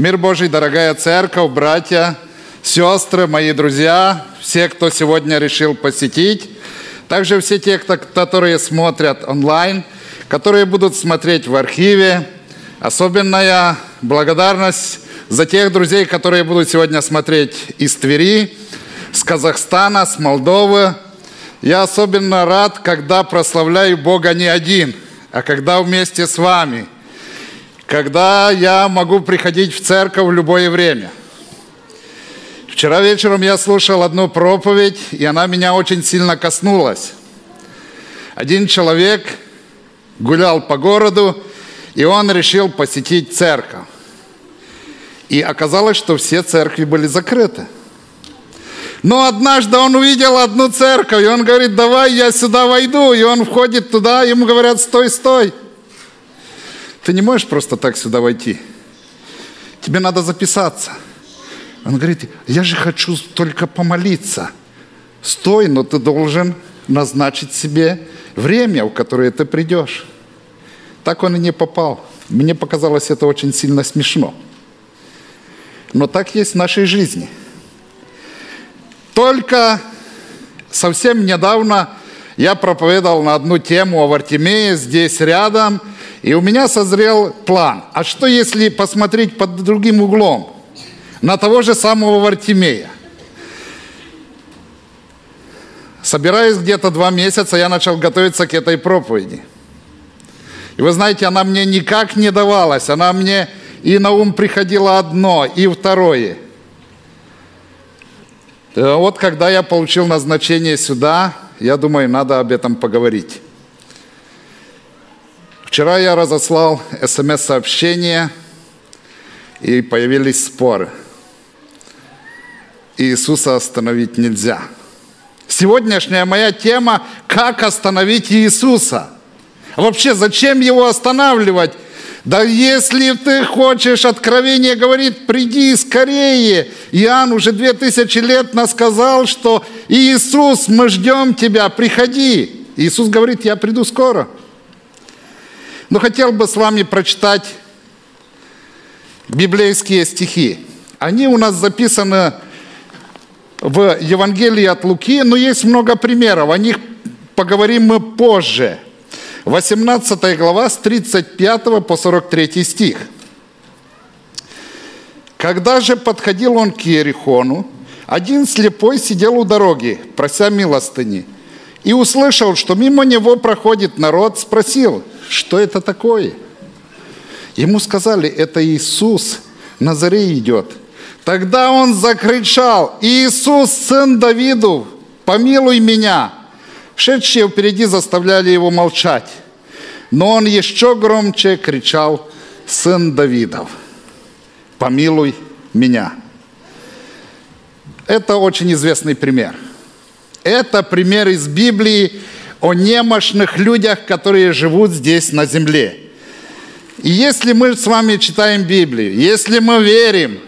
Мир Божий, дорогая церковь, братья, сестры, мои друзья, все, кто сегодня решил посетить, также все те, которые смотрят онлайн, которые будут смотреть в архиве. Особенная благодарность за тех друзей, которые будут сегодня смотреть из Твери, с Казахстана, с Молдовы. Я особенно рад, когда прославляю Бога не один, а когда вместе с вами – когда я могу приходить в церковь в любое время. Вчера вечером я слушал одну проповедь, и она меня очень сильно коснулась. Один человек гулял по городу, и он решил посетить церковь. И оказалось, что все церкви были закрыты. Но однажды он увидел одну церковь, и он говорит, давай я сюда войду. И он входит туда, ему говорят, стой, стой. Ты не можешь просто так сюда войти. Тебе надо записаться. Он говорит, я же хочу только помолиться. Стой, но ты должен назначить себе время, в которое ты придешь. Так он и не попал. Мне показалось это очень сильно смешно. Но так есть в нашей жизни. Только совсем недавно я проповедовал на одну тему о Вартимее здесь рядом, и у меня созрел план. А что если посмотреть под другим углом? На того же самого Вартимея. Собираясь где-то два месяца, я начал готовиться к этой проповеди. И вы знаете, она мне никак не давалась. Она мне и на ум приходило одно, и второе. Э, вот когда я получил назначение сюда, я думаю, надо об этом поговорить. Вчера я разослал смс-сообщение, и появились споры. Иисуса остановить нельзя. Сегодняшняя моя тема – как остановить Иисуса. вообще, зачем его останавливать? Да если ты хочешь, откровение говорит, приди скорее. Иоанн уже две тысячи лет нас сказал, что Иисус, мы ждем тебя, приходи. Иисус говорит, я приду скоро. Но хотел бы с вами прочитать библейские стихи. Они у нас записаны в Евангелии от Луки, но есть много примеров. О них поговорим мы позже. 18 глава с 35 по 43 стих. Когда же подходил он к Иерихону, один слепой сидел у дороги, прося милостыни, и услышал, что мимо него проходит народ, спросил, что это такое? Ему сказали, это Иисус, Назарей идет. Тогда он закричал, Иисус, сын Давидов, помилуй меня. Шедшие впереди заставляли его молчать. Но он еще громче кричал, сын Давидов, помилуй меня. Это очень известный пример. Это пример из Библии, о немощных людях, которые живут здесь на земле. И если мы с вами читаем Библию, если мы верим,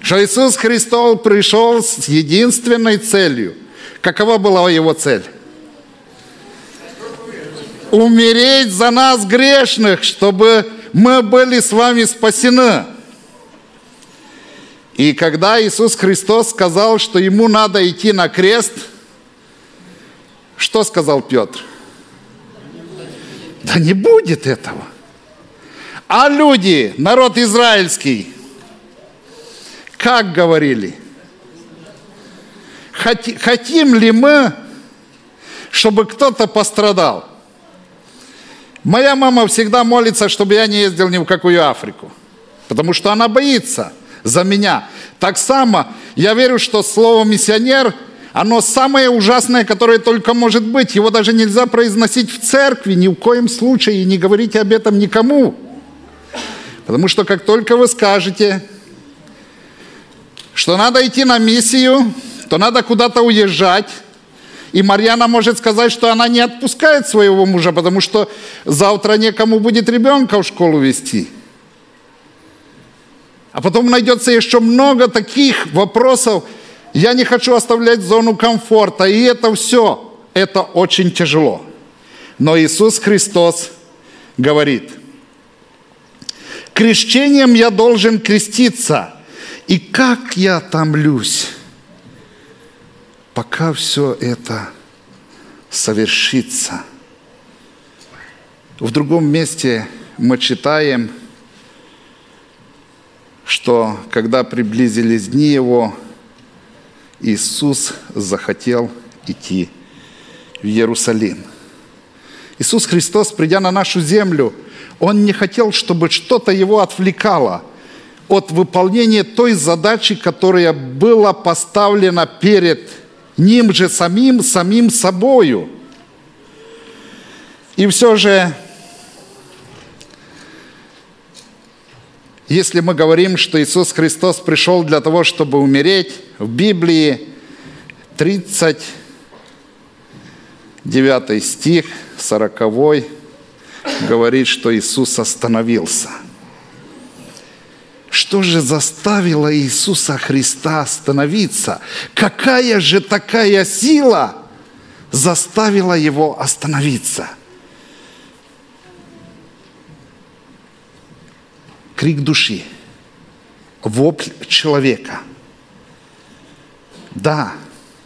что Иисус Христос пришел с единственной целью, какова была его цель? Умереть за нас грешных, чтобы мы были с вами спасены. И когда Иисус Христос сказал, что ему надо идти на крест – что сказал Петр? Да не будет этого. А люди, народ израильский, как говорили? Хотим ли мы, чтобы кто-то пострадал? Моя мама всегда молится, чтобы я не ездил ни в какую Африку, потому что она боится за меня. Так само я верю, что слово миссионер – оно самое ужасное, которое только может быть. Его даже нельзя произносить в церкви ни в коем случае и не говорите об этом никому. Потому что как только вы скажете, что надо идти на миссию, то надо куда-то уезжать, и Марьяна может сказать, что она не отпускает своего мужа, потому что завтра некому будет ребенка в школу вести. А потом найдется еще много таких вопросов, я не хочу оставлять зону комфорта. И это все, это очень тяжело. Но Иисус Христос говорит, Крещением я должен креститься. И как я томлюсь, пока все это совершится. В другом месте мы читаем, что когда приблизились дни Его, Иисус захотел идти в Иерусалим. Иисус Христос, придя на нашу землю, Он не хотел, чтобы что-то Его отвлекало от выполнения той задачи, которая была поставлена перед Ним же самим, самим собою. И все же, если мы говорим, что Иисус Христос пришел для того, чтобы умереть, в Библии 39 стих, 40 говорит, что Иисус остановился. Что же заставило Иисуса Христа остановиться? Какая же такая сила заставила его остановиться? Крик души, вопль человека. Да,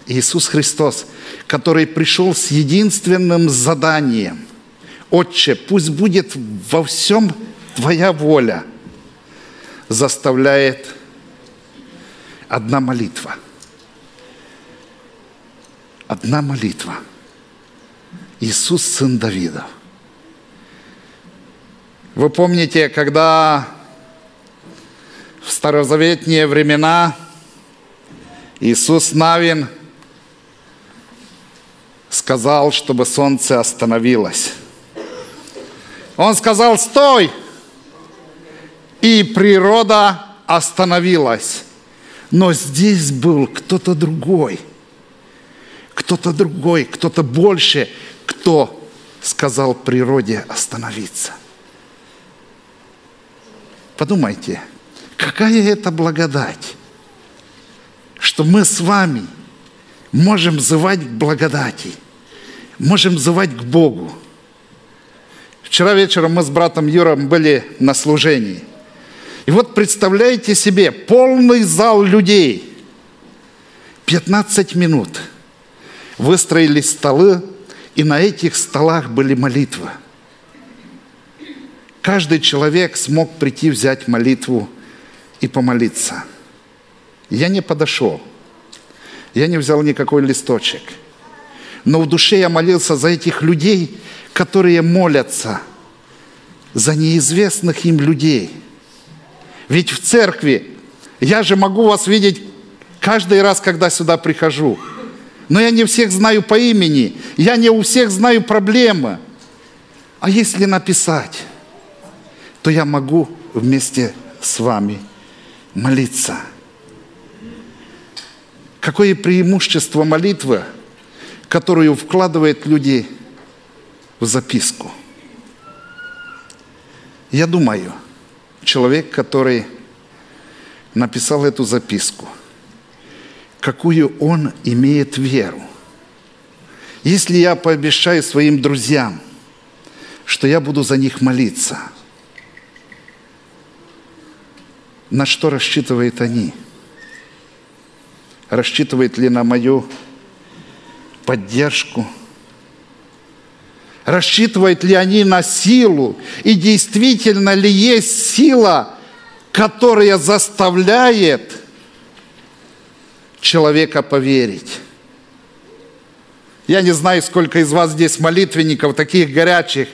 Иисус Христос, который пришел с единственным заданием. Отче, пусть будет во всем Твоя воля, заставляет одна молитва. Одна молитва. Иисус, сын Давида. Вы помните, когда в старозаветные времена Иисус Навин – сказал, чтобы солнце остановилось. Он сказал, стой! И природа остановилась. Но здесь был кто-то другой. Кто-то другой, кто-то больше, кто сказал природе остановиться. Подумайте, какая это благодать, что мы с вами можем взывать к благодати – можем взывать к Богу. Вчера вечером мы с братом Юром были на служении. И вот представляете себе, полный зал людей. 15 минут. Выстроились столы, и на этих столах были молитвы. Каждый человек смог прийти взять молитву и помолиться. Я не подошел. Я не взял никакой листочек – но в душе я молился за этих людей, которые молятся за неизвестных им людей. Ведь в церкви я же могу вас видеть каждый раз, когда сюда прихожу. Но я не всех знаю по имени, я не у всех знаю проблемы. А если написать, то я могу вместе с вами молиться. Какое преимущество молитвы – которую вкладывают люди в записку. Я думаю, человек, который написал эту записку, какую он имеет веру. Если я пообещаю своим друзьям, что я буду за них молиться, на что рассчитывают они? Рассчитывает ли на мою поддержку? Рассчитывают ли они на силу? И действительно ли есть сила, которая заставляет человека поверить? Я не знаю, сколько из вас здесь молитвенников, таких горячих,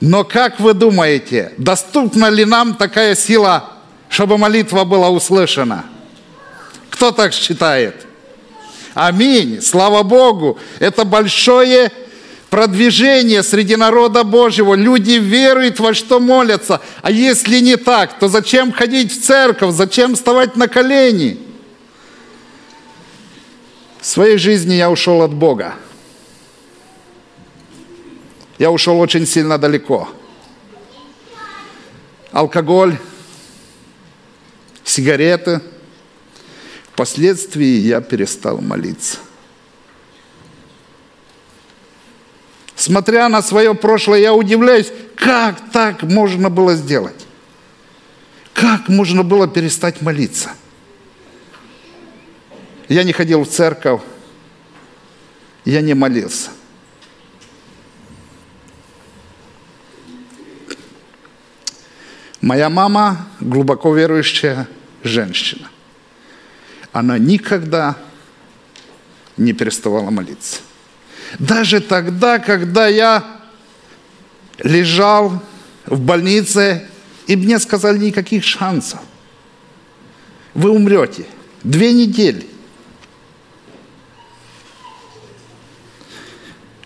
но как вы думаете, доступна ли нам такая сила, чтобы молитва была услышана? Кто так считает? Аминь. Слава Богу. Это большое продвижение среди народа Божьего. Люди веруют, во что молятся. А если не так, то зачем ходить в церковь? Зачем вставать на колени? В своей жизни я ушел от Бога. Я ушел очень сильно далеко. Алкоголь, сигареты – Впоследствии я перестал молиться. Смотря на свое прошлое, я удивляюсь, как так можно было сделать. Как можно было перестать молиться? Я не ходил в церковь, я не молился. Моя мама глубоко верующая женщина. Она никогда не переставала молиться. Даже тогда, когда я лежал в больнице, и мне сказали никаких шансов. Вы умрете. Две недели.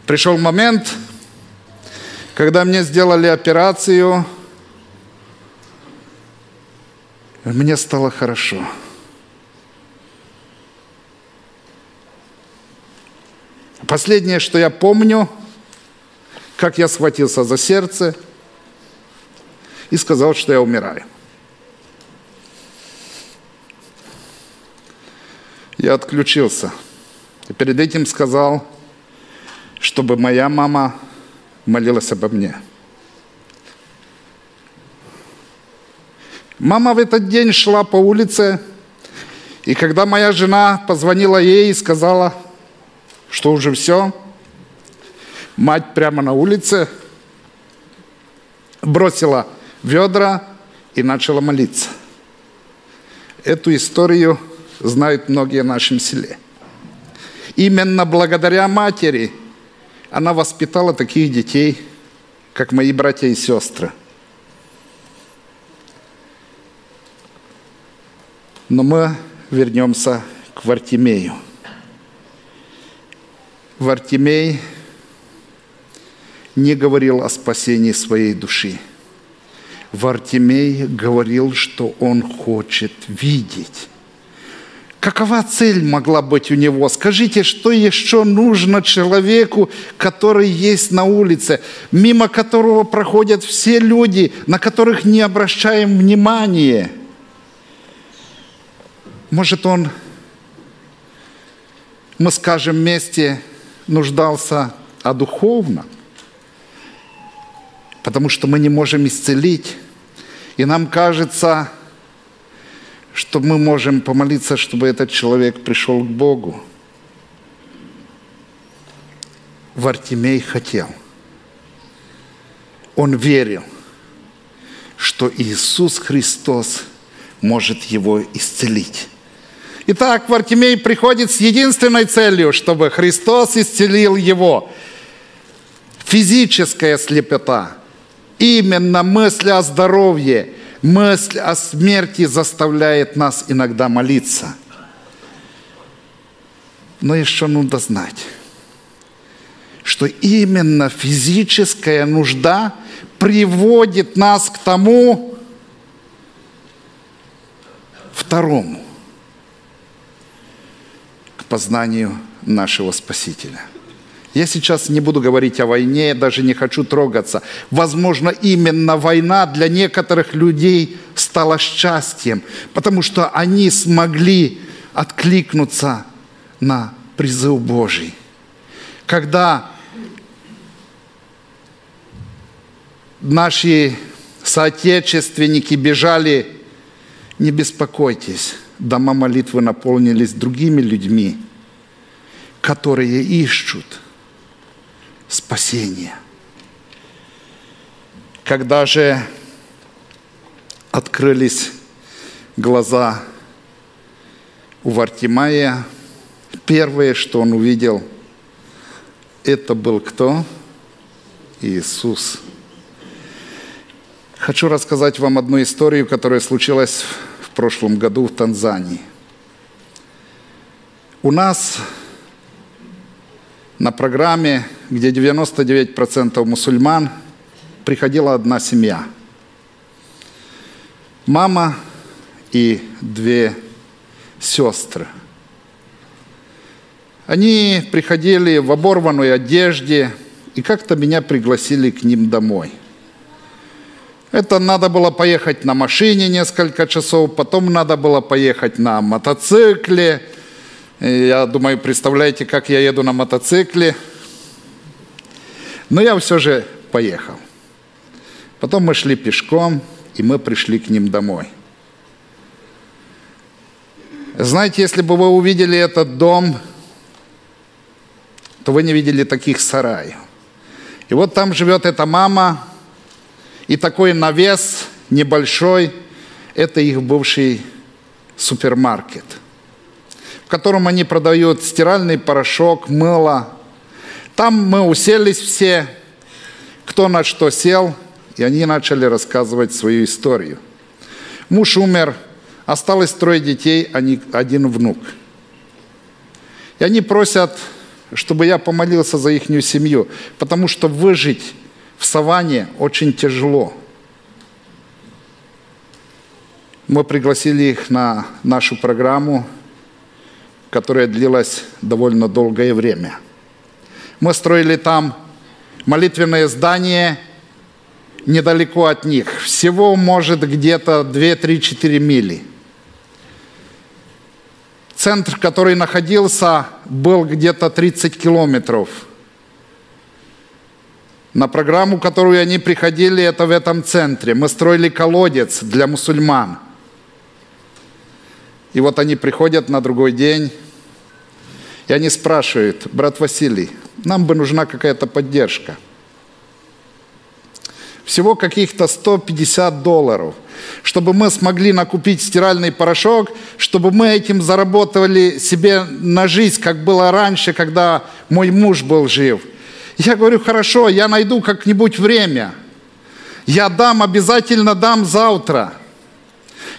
Пришел момент, когда мне сделали операцию, мне стало хорошо. Последнее, что я помню, как я схватился за сердце и сказал, что я умираю. Я отключился. И перед этим сказал, чтобы моя мама молилась обо мне. Мама в этот день шла по улице, и когда моя жена позвонила ей и сказала, что уже все, мать прямо на улице бросила ведра и начала молиться. Эту историю знают многие в нашем селе. Именно благодаря матери она воспитала таких детей, как мои братья и сестры. Но мы вернемся к Вартимею. Вартимей не говорил о спасении своей души. Вартимей говорил, что он хочет видеть. Какова цель могла быть у него? Скажите, что еще нужно человеку, который есть на улице, мимо которого проходят все люди, на которых не обращаем внимания? Может, он, мы скажем вместе, нуждался о духовном? потому что мы не можем исцелить. И нам кажется, что мы можем помолиться, чтобы этот человек пришел к Богу. Вартимей хотел. Он верил, что Иисус Христос может его исцелить. Итак, Вартимей приходит с единственной целью, чтобы Христос исцелил его. Физическая слепота – Именно мысль о здоровье, мысль о смерти заставляет нас иногда молиться. Но еще нужно знать, что именно физическая нужда приводит нас к тому второму, познанию нашего Спасителя – я сейчас не буду говорить о войне, я даже не хочу трогаться. Возможно, именно война для некоторых людей стала счастьем, потому что они смогли откликнуться на призыв Божий. Когда наши соотечественники бежали, не беспокойтесь, дома молитвы наполнились другими людьми, которые ищут – спасения. Когда же открылись глаза у Вартимая, первое, что он увидел, это был кто? Иисус. Хочу рассказать вам одну историю, которая случилась прошлом году в Танзании. У нас на программе, где 99% мусульман, приходила одна семья. Мама и две сестры. Они приходили в оборванной одежде и как-то меня пригласили к ним домой. Это надо было поехать на машине несколько часов, потом надо было поехать на мотоцикле – я думаю, представляете, как я еду на мотоцикле. Но я все же поехал. Потом мы шли пешком, и мы пришли к ним домой. Знаете, если бы вы увидели этот дом, то вы не видели таких сараев. И вот там живет эта мама, и такой навес небольшой, это их бывший супермаркет, в котором они продают стиральный порошок, мыло. Там мы уселись все, кто на что сел, и они начали рассказывать свою историю. Муж умер, осталось трое детей, они, один внук. И они просят, чтобы я помолился за их семью, потому что выжить в саванне очень тяжело. Мы пригласили их на нашу программу, которая длилась довольно долгое время. Мы строили там молитвенное здание – недалеко от них. Всего, может, где-то 2-3-4 мили. Центр, который находился, был где-то 30 километров. На программу, которую они приходили, это в этом центре. Мы строили колодец для мусульман. И вот они приходят на другой день, и они спрашивают, брат Василий, нам бы нужна какая-то поддержка – всего каких-то 150 долларов, чтобы мы смогли накупить стиральный порошок, чтобы мы этим заработали себе на жизнь, как было раньше, когда мой муж был жив. Я говорю, хорошо, я найду как-нибудь время. Я дам, обязательно дам завтра.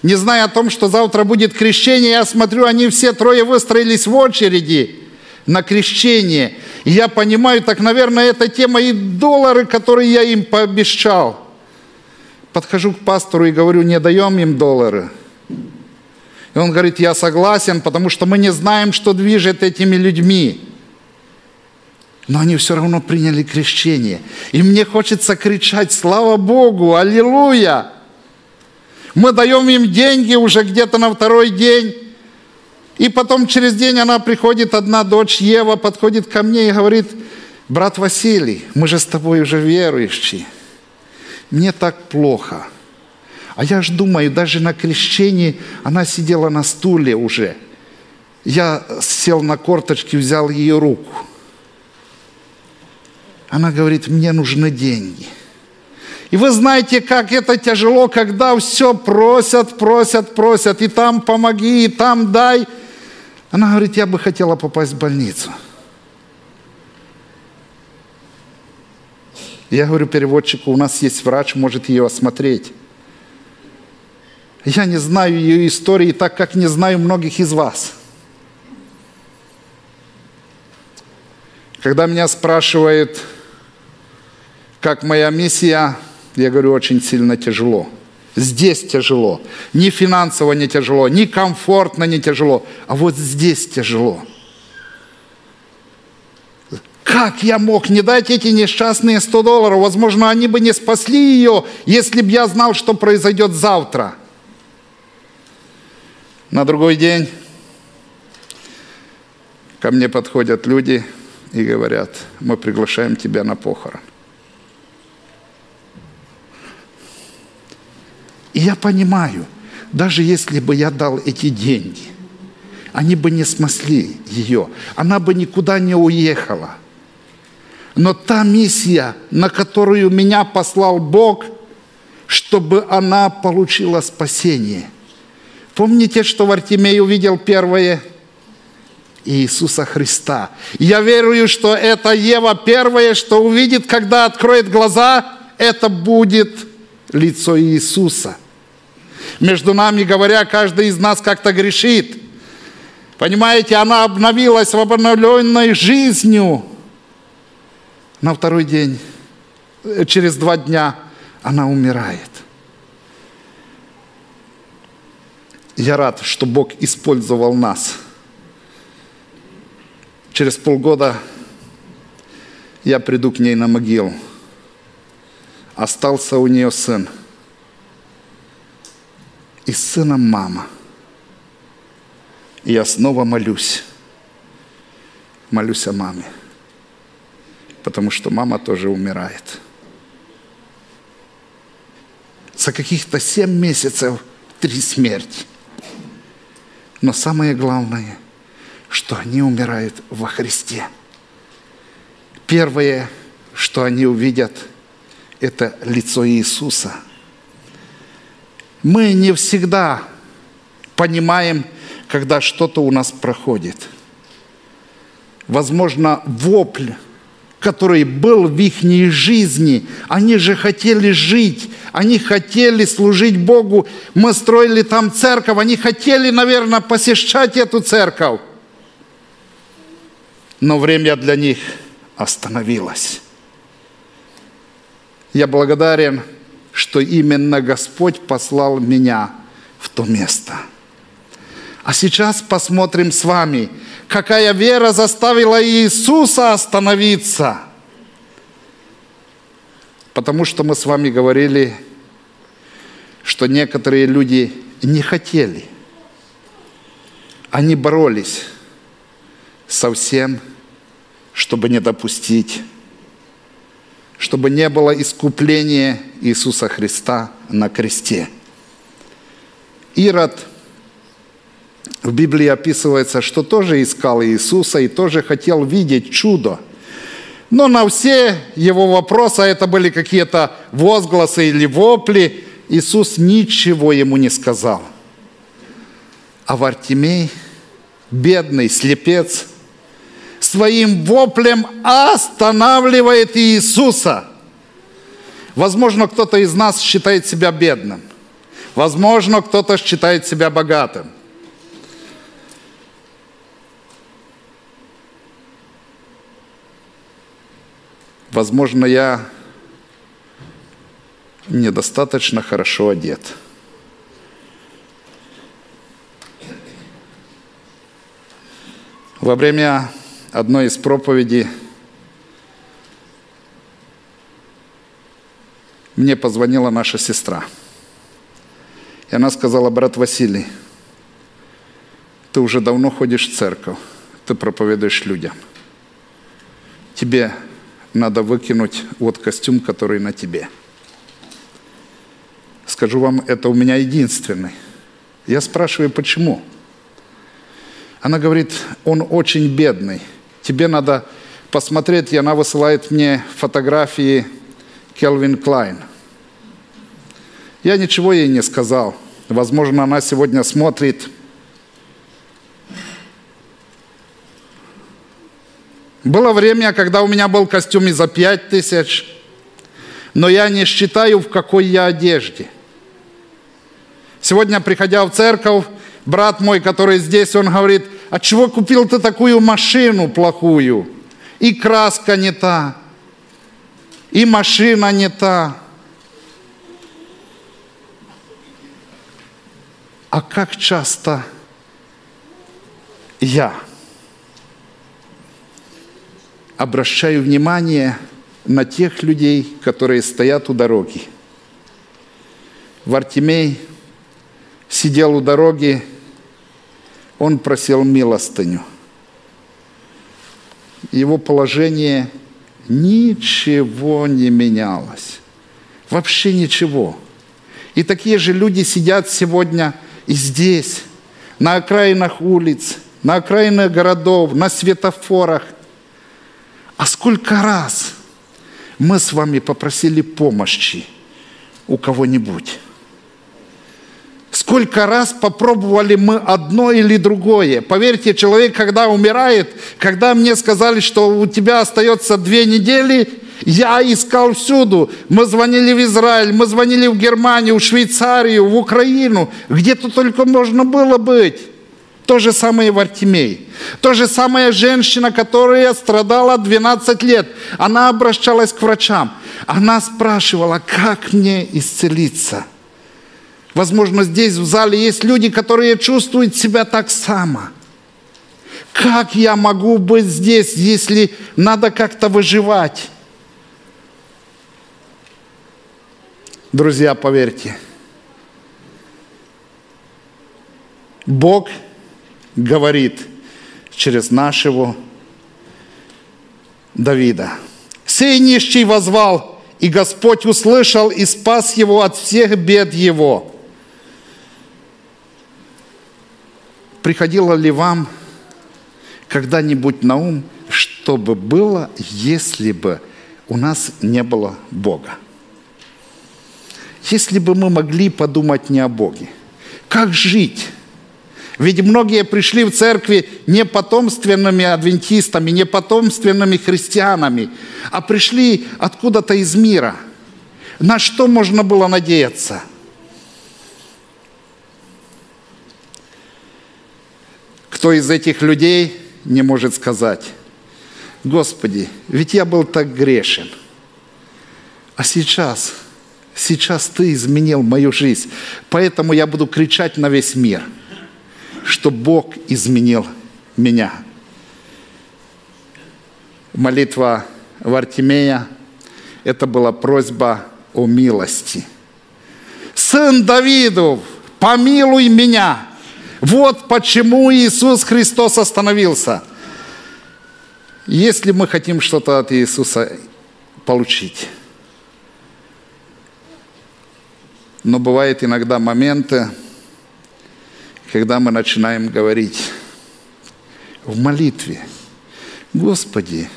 Не зная о том, что завтра будет крещение, я смотрю, они все трое выстроились в очереди на крещение. И я понимаю, так, наверное, это те мои доллары, которые я им пообещал. Подхожу к пастору и говорю, не даем им доллары. И он говорит, я согласен, потому что мы не знаем, что движет этими людьми. Но они все равно приняли крещение. И мне хочется кричать, слава Богу, аллилуйя. Мы даем им деньги уже где-то на второй день. И потом через день она приходит, одна дочь Ева, подходит ко мне и говорит, брат Василий, мы же с тобой уже верующие. Мне так плохо. А я ж думаю, даже на крещении она сидела на стуле уже. Я сел на корточки, взял ее руку. Она говорит, мне нужны деньги. И вы знаете, как это тяжело, когда все просят, просят, просят, и там помоги, и там дай – она говорит, я бы хотела попасть в больницу. Я говорю переводчику, у нас есть врач, может ее осмотреть. Я не знаю ее истории, так как не знаю многих из вас. Когда меня спрашивают, как моя миссия, я говорю, очень сильно тяжело – Здесь тяжело. Ни финансово не тяжело, ни комфортно не тяжело, а вот здесь тяжело. Как я мог не дать эти несчастные 100 долларов? Возможно, они бы не спасли ее, если бы я знал, что произойдет завтра. На другой день ко мне подходят люди и говорят, мы приглашаем тебя на похорон. И я понимаю, даже если бы я дал эти деньги, они бы не смосли ее, она бы никуда не уехала. Но та миссия, на которую меня послал Бог, чтобы она получила спасение. Помните, что Вартимей увидел первое? Иисуса Христа. Я верую, что это Ева первое, что увидит, когда откроет глаза, это будет лицо Иисуса – между нами говоря, каждый из нас как-то грешит. Понимаете, она обновилась в обновленной жизнью. На второй день, э, через два дня, она умирает. Я рад, что Бог использовал нас. Через полгода я приду к ней на могилу. Остался у нее сын – и с сыном мама. И я снова молюсь. Молюсь о маме. Потому что мама тоже умирает. За каких-то семь месяцев три смерти. Но самое главное, что они умирают во Христе. Первое, что они увидят, это лицо Иисуса. Мы не всегда понимаем, когда что-то у нас проходит. Возможно, вопль, который был в их жизни, они же хотели жить, они хотели служить Богу. Мы строили там церковь, они хотели, наверное, посещать эту церковь. Но время для них остановилось. Я благодарен, что именно Господь послал меня в то место – а сейчас посмотрим с вами, какая вера заставила Иисуса остановиться. Потому что мы с вами говорили, что некоторые люди не хотели. Они боролись со всем, чтобы не допустить, чтобы не было искупления Иисуса Христа на кресте. Ирод – в Библии описывается, что тоже искал Иисуса и тоже хотел видеть чудо. Но на все его вопросы, а это были какие-то возгласы или вопли, Иисус ничего ему не сказал. А Вартимей, бедный слепец, своим воплем останавливает Иисуса. Возможно, кто-то из нас считает себя бедным. Возможно, кто-то считает себя богатым. Возможно, я недостаточно хорошо одет. Во время одной из проповедей мне позвонила наша сестра. И она сказала, брат Василий, ты уже давно ходишь в церковь, ты проповедуешь людям. Тебе надо выкинуть вот костюм, который на тебе. Скажу вам, это у меня единственный. Я спрашиваю, почему? Она говорит, он очень бедный. Тебе надо посмотреть, и она высылает мне фотографии Келвин Клайн. Я ничего ей не сказал. Возможно, она сегодня смотрит – Было время, когда у меня был костюм и за пять тысяч, но я не считаю, в какой я одежде. Сегодня, приходя в церковь, брат мой, который здесь, он говорит, а чего купил ты такую машину плохую? И краска не та, и машина не та. А как часто я – обращаю внимание на тех людей, которые стоят у дороги. Вартимей сидел у дороги, он просил милостыню. Его положение ничего не менялось. Вообще ничего. И такие же люди сидят сегодня и здесь, на окраинах улиц, на окраинах городов, на светофорах, а сколько раз мы с вами попросили помощи у кого-нибудь? Сколько раз попробовали мы одно или другое? Поверьте, человек, когда умирает, когда мне сказали, что у тебя остается две недели, я искал всюду. Мы звонили в Израиль, мы звонили в Германию, в Швейцарию, в Украину, где-то только можно было быть. То же самое в Артемей. То же самое женщина, которая страдала 12 лет. Она обращалась к врачам. Она спрашивала, как мне исцелиться. Возможно, здесь в зале есть люди, которые чувствуют себя так само. Как я могу быть здесь, если надо как-то выживать? Друзья, поверьте, Бог – говорит через нашего Давида. «Сей нищий возвал, и Господь услышал и спас его от всех бед его». Приходило ли вам когда-нибудь на ум, что бы было, если бы у нас не было Бога? Если бы мы могли подумать не о Боге, как жить? Ведь многие пришли в церкви не потомственными адвентистами, не потомственными христианами, а пришли откуда-то из мира. На что можно было надеяться? Кто из этих людей не может сказать, Господи, ведь я был так грешен, а сейчас, сейчас Ты изменил мою жизнь, поэтому я буду кричать на весь мир – что Бог изменил меня. Молитва Вартимея – это была просьба о милости. «Сын Давидов, помилуй меня!» Вот почему Иисус Христос остановился. Если мы хотим что-то от Иисуса получить. Но бывают иногда моменты, когда мы начинаем говорить в молитве, Господи,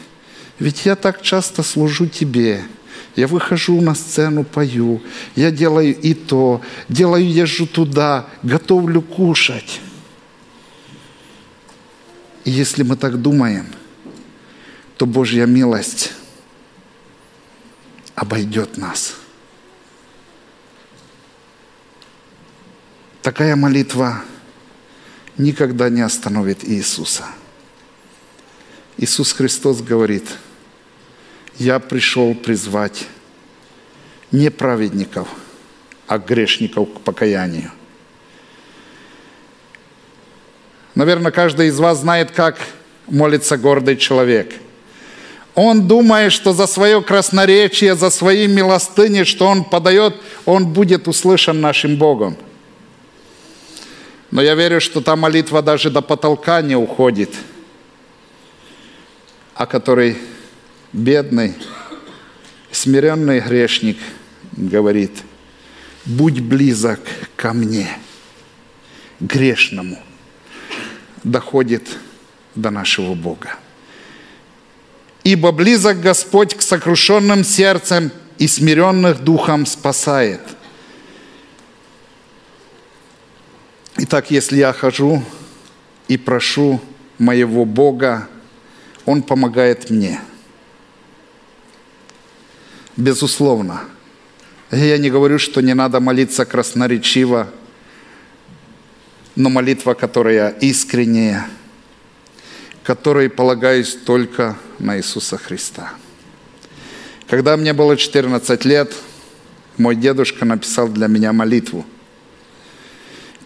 ведь я так часто служу Тебе, я выхожу на сцену, пою, я делаю и то, делаю, езжу туда, готовлю кушать. И если мы так думаем, то Божья милость обойдет нас. Такая молитва никогда не остановит Иисуса. Иисус Христос говорит, я пришел призвать не праведников, а грешников к покаянию. Наверное, каждый из вас знает, как молится гордый человек. Он думает, что за свое красноречие, за свои милостыни, что он подает, он будет услышан нашим Богом – но я верю, что та молитва даже до потолка не уходит, о которой бедный, смиренный грешник говорит, будь близок ко мне, грешному, доходит до нашего Бога. Ибо близок Господь к сокрушенным сердцем и смиренных духом спасает – Итак, если я хожу и прошу моего Бога, Он помогает мне. Безусловно. Я не говорю, что не надо молиться красноречиво, но молитва, которая искренняя, которой полагаюсь только на Иисуса Христа. Когда мне было 14 лет, мой дедушка написал для меня молитву –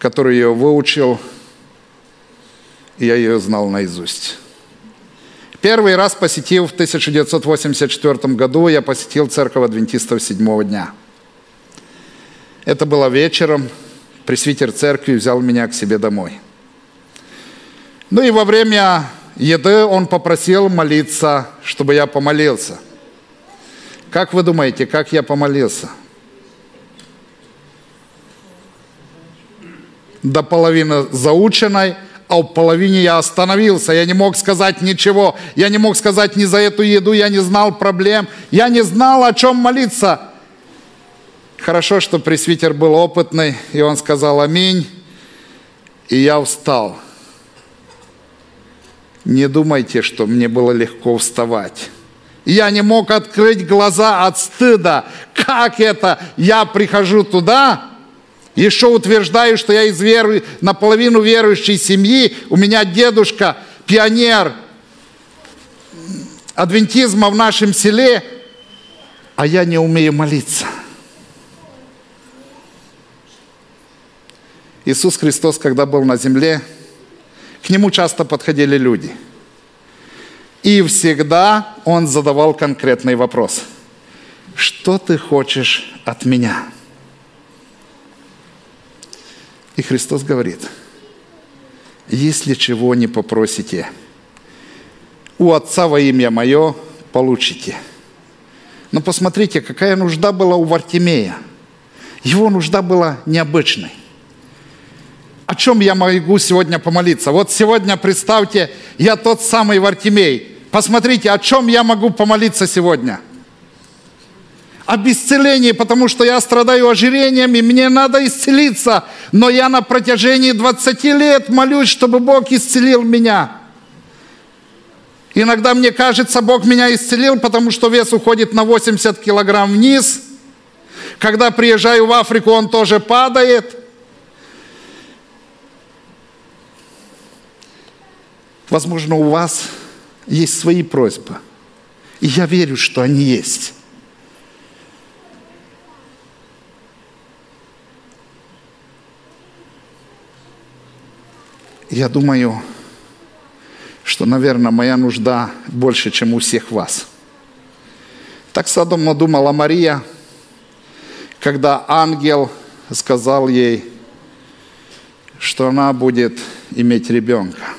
который я выучил, и я ее знал наизусть. Первый раз посетив в 1984 году, я посетил церковь адвентистов седьмого дня. Это было вечером, пресвитер церкви взял меня к себе домой. Ну и во время еды он попросил молиться, чтобы я помолился. Как вы думаете, как я помолился – до половины заученной, а в половине я остановился, я не мог сказать ничего, я не мог сказать ни за эту еду, я не знал проблем, я не знал, о чем молиться. Хорошо, что пресвитер был опытный, и он сказал «Аминь», и я встал. Не думайте, что мне было легко вставать. Я не мог открыть глаза от стыда. Как это? Я прихожу туда, еще утверждаю, что я из веры, наполовину верующей семьи. У меня дедушка пионер адвентизма в нашем селе, а я не умею молиться. Иисус Христос, когда был на земле, к нему часто подходили люди. И всегда он задавал конкретный вопрос. Что ты хочешь от меня? И Христос говорит, если чего не попросите, у Отца во имя Мое получите. Но посмотрите, какая нужда была у Вартимея. Его нужда была необычной. о чем я могу сегодня помолиться? Вот сегодня, представьте, я тот самый Вартимей. Посмотрите, о чем я могу помолиться сегодня? Об исцелении, потому что я страдаю ожирением, и мне надо исцелиться. Но я на протяжении 20 лет молюсь, чтобы Бог исцелил меня. Иногда мне кажется, Бог меня исцелил, потому что вес уходит на 80 килограмм вниз. Когда приезжаю в Африку, он тоже падает – Возможно, у вас есть свои просьбы. И я верю, что они есть. Я думаю, что, наверное, моя нужда больше, чем у всех вас. Так Содомно думала Мария, когда ангел сказал ей, что она будет иметь ребенка –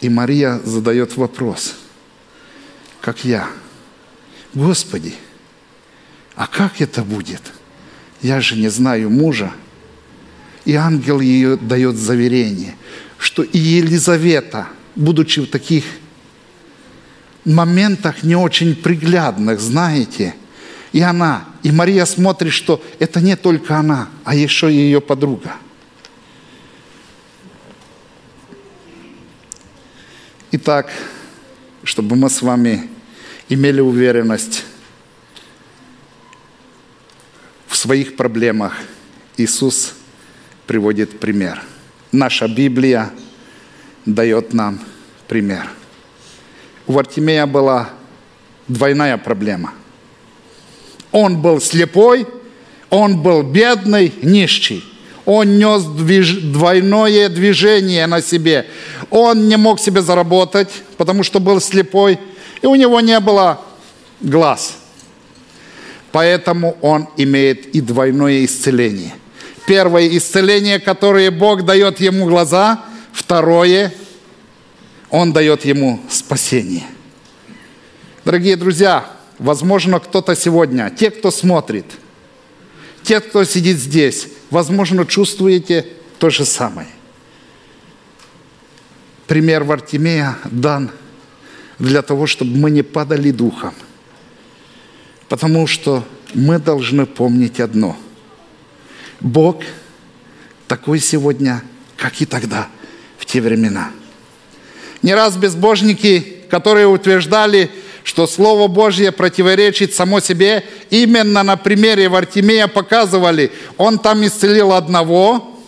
И Мария задает вопрос, как я, Господи, а как это будет? Я же не знаю мужа. И ангел ее дает заверение, что и Елизавета, будучи в таких моментах не очень приглядных, знаете, и она, и Мария смотрит, что это не только она, а еще и ее подруга – Итак, чтобы мы с вами имели уверенность в своих проблемах, Иисус приводит пример. Наша Библия дает нам пример. У Артемия была двойная проблема. Он был слепой, он был бедный, нищий. Он нес движ... двойное движение на себе. Он не мог себе заработать, потому что был слепой, и у него не было глаз. Поэтому он имеет и двойное исцеление. Первое исцеление, которое Бог дает ему глаза. Второе, он дает ему спасение. Дорогие друзья, возможно, кто-то сегодня, те, кто смотрит, те, кто сидит здесь, возможно, чувствуете то же самое. Пример Вартимея дан для того, чтобы мы не падали духом. Потому что мы должны помнить одно. Бог такой сегодня, как и тогда, в те времена. Не раз безбожники, которые утверждали, что Слово Божье противоречит само себе. Именно на примере Вартимея показывали, он там исцелил одного,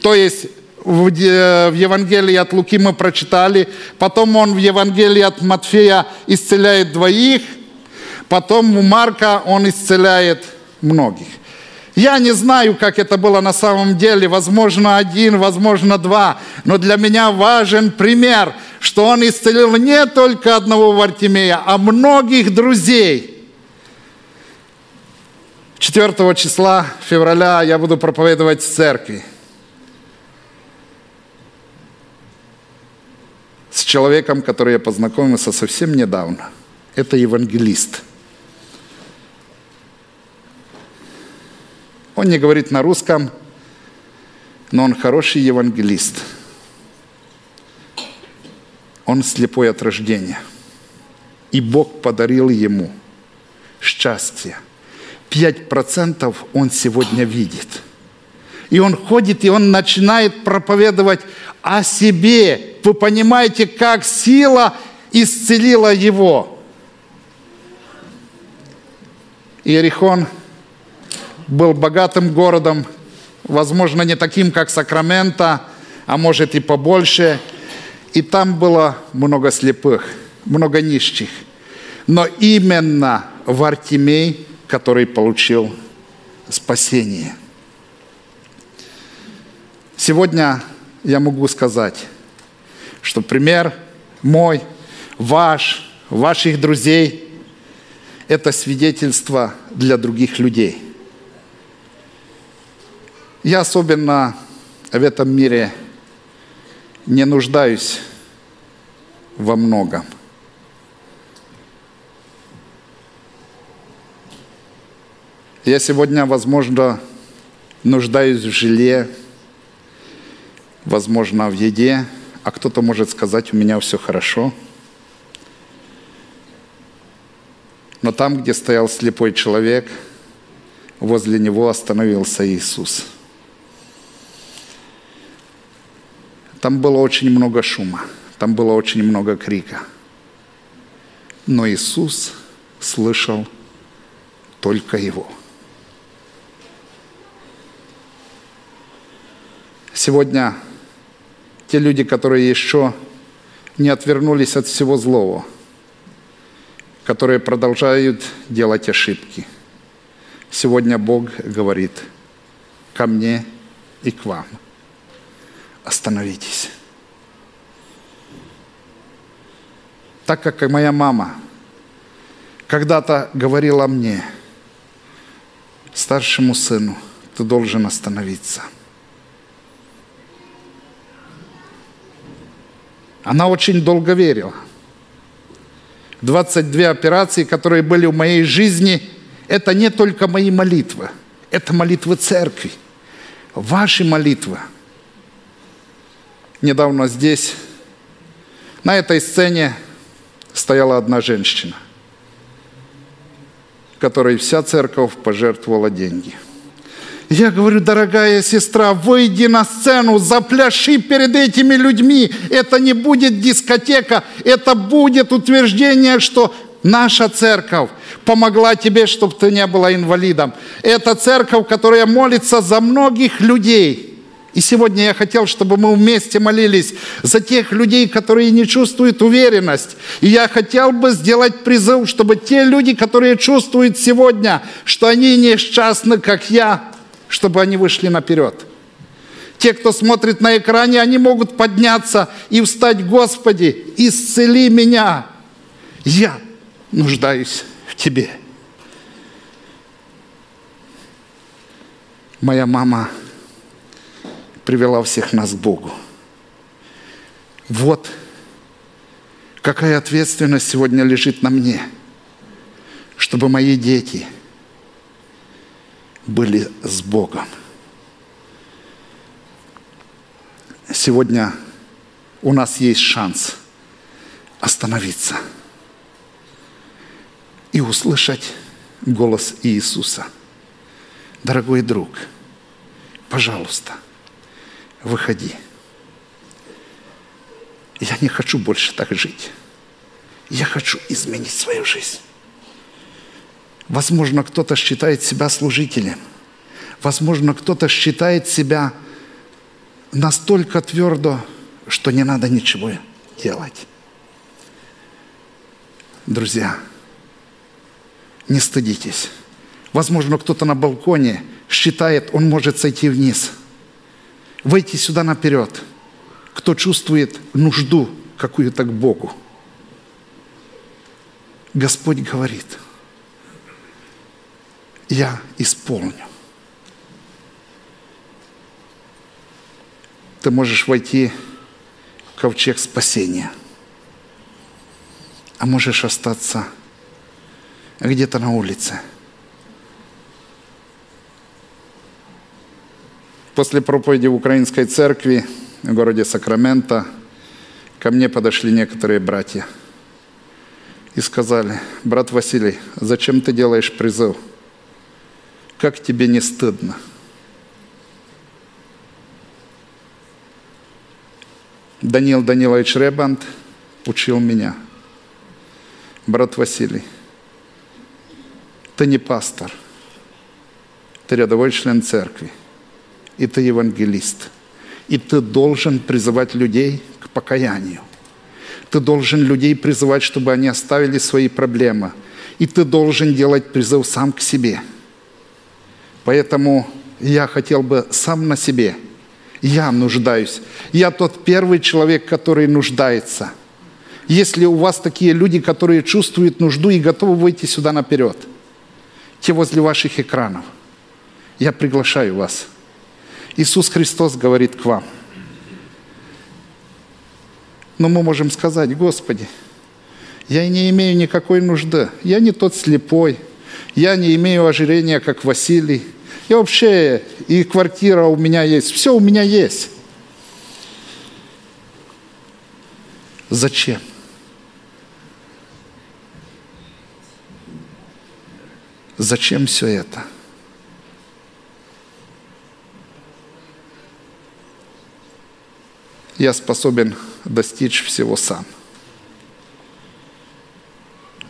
то есть в Евангелии от Луки мы прочитали, потом он в Евангелии от Матфея исцеляет двоих, потом у Марка он исцеляет многих. Я не знаю, как это было на самом деле, возможно один, возможно два, но для меня важен пример, что он исцелил не только одного Вартимея, а многих друзей. 4 числа февраля я буду проповедовать в церкви. С человеком, который я познакомился совсем недавно. Это евангелист – Он не говорит на русском, но он хороший евангелист. Он слепой от рождения. И Бог подарил ему счастье. Пять процентов он сегодня видит. И он ходит, и он начинает проповедовать о себе. Вы понимаете, как сила исцелила его. Иерихон – был богатым городом, возможно, не таким, как Сакраменто, а может и побольше. И там было много слепых, много нищих. Но именно Вартимей, который получил спасение. Сегодня я могу сказать, что пример мой, ваш, ваших друзей – это свидетельство для других людей – я особенно в этом мире не нуждаюсь во многом. Я сегодня, возможно, нуждаюсь в желе, возможно, в еде, а кто-то может сказать, у меня все хорошо. Но там, где стоял слепой человек, возле него остановился Иисус. Там было очень много шума, там было очень много крика. Но Иисус слышал только его. Сегодня те люди, которые еще не отвернулись от всего злого, которые продолжают делать ошибки. Сегодня Бог говорит ко мне и к вам. Остановитесь. Так как моя мама когда-то говорила мне, старшему сыну, ты должен остановиться – Она очень долго верила. 22 операции, которые были в моей жизни, это не только мои молитвы, это молитвы церкви, ваши молитвы. Недавно здесь, на этой сцене, стояла одна женщина, которой вся церковь пожертвовала деньги – я говорю, дорогая сестра, выйди на сцену, запляши перед этими людьми. Это не будет дискотека, это будет утверждение, что наша церковь помогла тебе, чтобы ты не была инвалидом. Это церковь, которая молится за многих людей. И сегодня я хотел, чтобы мы вместе молились за тех людей, которые не чувствуют уверенность. И я хотел бы сделать призыв, чтобы те люди, которые чувствуют сегодня, что они несчастны, как я, чтобы они вышли наперед. Те, кто смотрит на экране, они могут подняться и встать, Господи, исцели меня. Я нуждаюсь в Тебе. Моя мама привела всех нас к Богу. Вот какая ответственность сегодня лежит на мне, чтобы мои дети – были с Богом. Сегодня у нас есть шанс остановиться и услышать голос Иисуса. Дорогой друг, пожалуйста, выходи. Я не хочу больше так жить. Я хочу изменить свою жизнь. Возможно, кто-то считает себя служителем. Возможно, кто-то считает себя настолько твердо, что не надо ничего делать. Друзья, не стыдитесь. Возможно, кто-то на балконе считает, он может сойти вниз. Выйти сюда наперед. Кто чувствует нужду какую-то к Богу. Господь говорит – я исполню. Ты можешь войти в ковчег спасения, а можешь остаться где-то на улице. После проповеди в Украинской церкви в городе Сакраменто ко мне подошли некоторые братья и сказали, брат Василий, зачем ты делаешь призыв – как тебе не стыдно? Даниил Данилович Ребанд учил меня. Брат Василий, ты не пастор, ты рядовой член церкви, и ты евангелист. И ты должен призывать людей к покаянию. Ты должен людей призывать, чтобы они оставили свои проблемы. И ты должен делать призыв сам к себе – Поэтому я хотел бы сам на себе. Я нуждаюсь. Я тот первый человек, который нуждается. Если у вас такие люди, которые чувствуют нужду и готовы выйти сюда наперед, те возле ваших экранов, я приглашаю вас. Иисус Христос говорит к вам. Но мы можем сказать, Господи, я не имею никакой нужды. Я не тот слепой. Я не имею ожирения, как Василий. Я вообще, и квартира у меня есть, все у меня есть. Зачем? Зачем все это? Я способен достичь всего сам.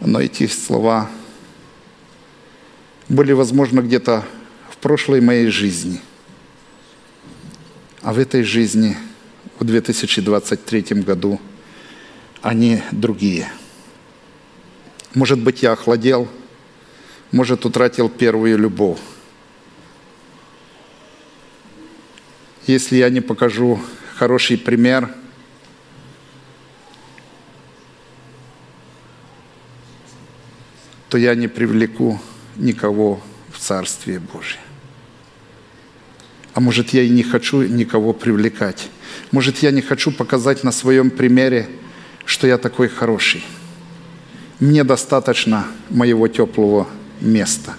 Но эти слова были, возможно, где-то в прошлой моей жизни. А в этой жизни, в 2023 году, они другие. Может быть, я охладел, может, утратил первую любовь. Если я не покажу хороший пример, то я не привлеку никого в Царствие Божие. А может, я и не хочу никого привлекать. Может, я не хочу показать на своем примере, что я такой хороший. Мне достаточно моего теплого места.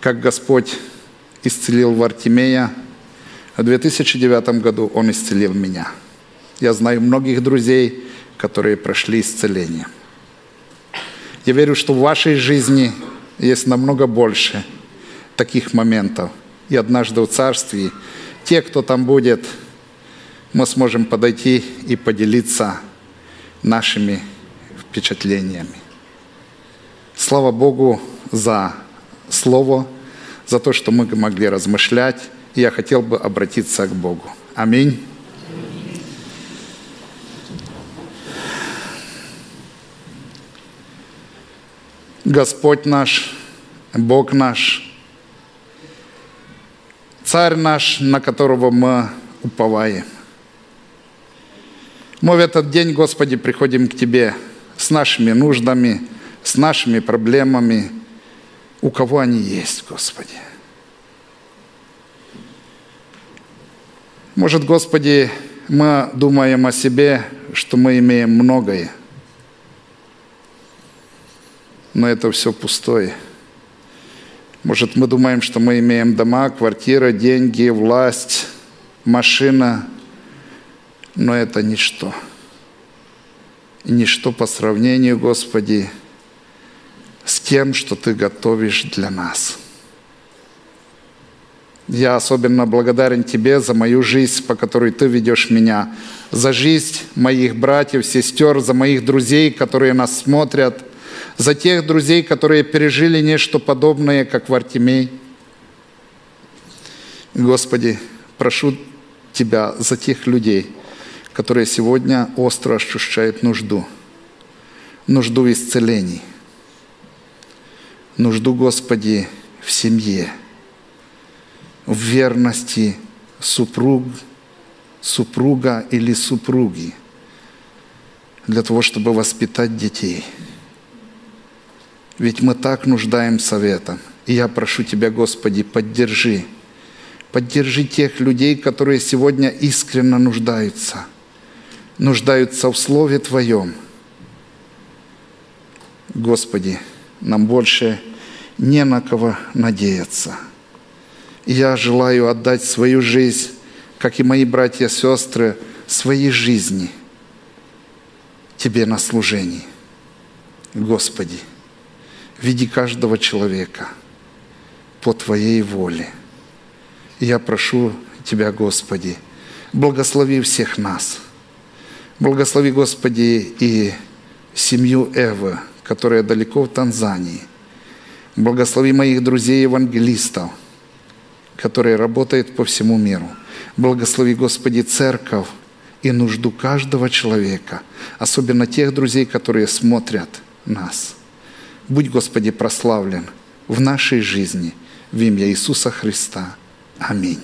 Как Господь исцелил Вартимея, в 2009 году Он исцелил меня. Я знаю многих друзей, которые прошли исцеление. Я верю, что в вашей жизни есть намного больше таких моментов. И однажды в Царстве те, кто там будет, мы сможем подойти и поделиться нашими впечатлениями. Слава Богу за Слово, за то, что мы могли размышлять. И я хотел бы обратиться к Богу. Аминь. Господь наш, Бог наш, Царь наш, на которого мы уповаем. Мы в этот день, Господи, приходим к Тебе с нашими нуждами, с нашими проблемами, у кого они есть, Господи. Может, Господи, мы думаем о себе, что мы имеем многое, но это все пустое. Может, мы думаем, что мы имеем дома, квартира, деньги, власть, машина, но это ничто. И ничто по сравнению, Господи, с тем, что Ты готовишь для нас. Я особенно благодарен Тебе за мою жизнь, по которой Ты ведешь меня, за жизнь моих братьев, сестер, за моих друзей, которые нас смотрят, за тех друзей, которые пережили нечто подобное, как в Артемей. Господи, прошу Тебя за тех людей, которые сегодня остро ощущают нужду, нужду в исцелении – нужду, Господи, в семье, верности супруг, супруга или супруги для того, чтобы воспитать детей. Ведь мы так нуждаемся в этом. И я прошу Тебя, Господи, поддержи. Поддержи тех людей, которые сегодня искренне нуждаются. Нуждаются в Слове Твоем. Господи, нам больше не на кого надеяться. Я желаю отдать свою жизнь, как и мои братья и сестры, своей жизни Тебе на служении. Господи, веди каждого человека по Твоей воле. Я прошу Тебя, Господи, благослови всех нас. Благослови, Господи, и семью Эвы, которая далеко в Танзании – Благослови моих друзей-евангелистов, которые работают по всему миру. Благослови, Господи, церковь и нужду каждого человека, особенно тех друзей, которые смотрят нас. Будь, Господи, прославлен в нашей жизни в имя Иисуса Христа. Аминь.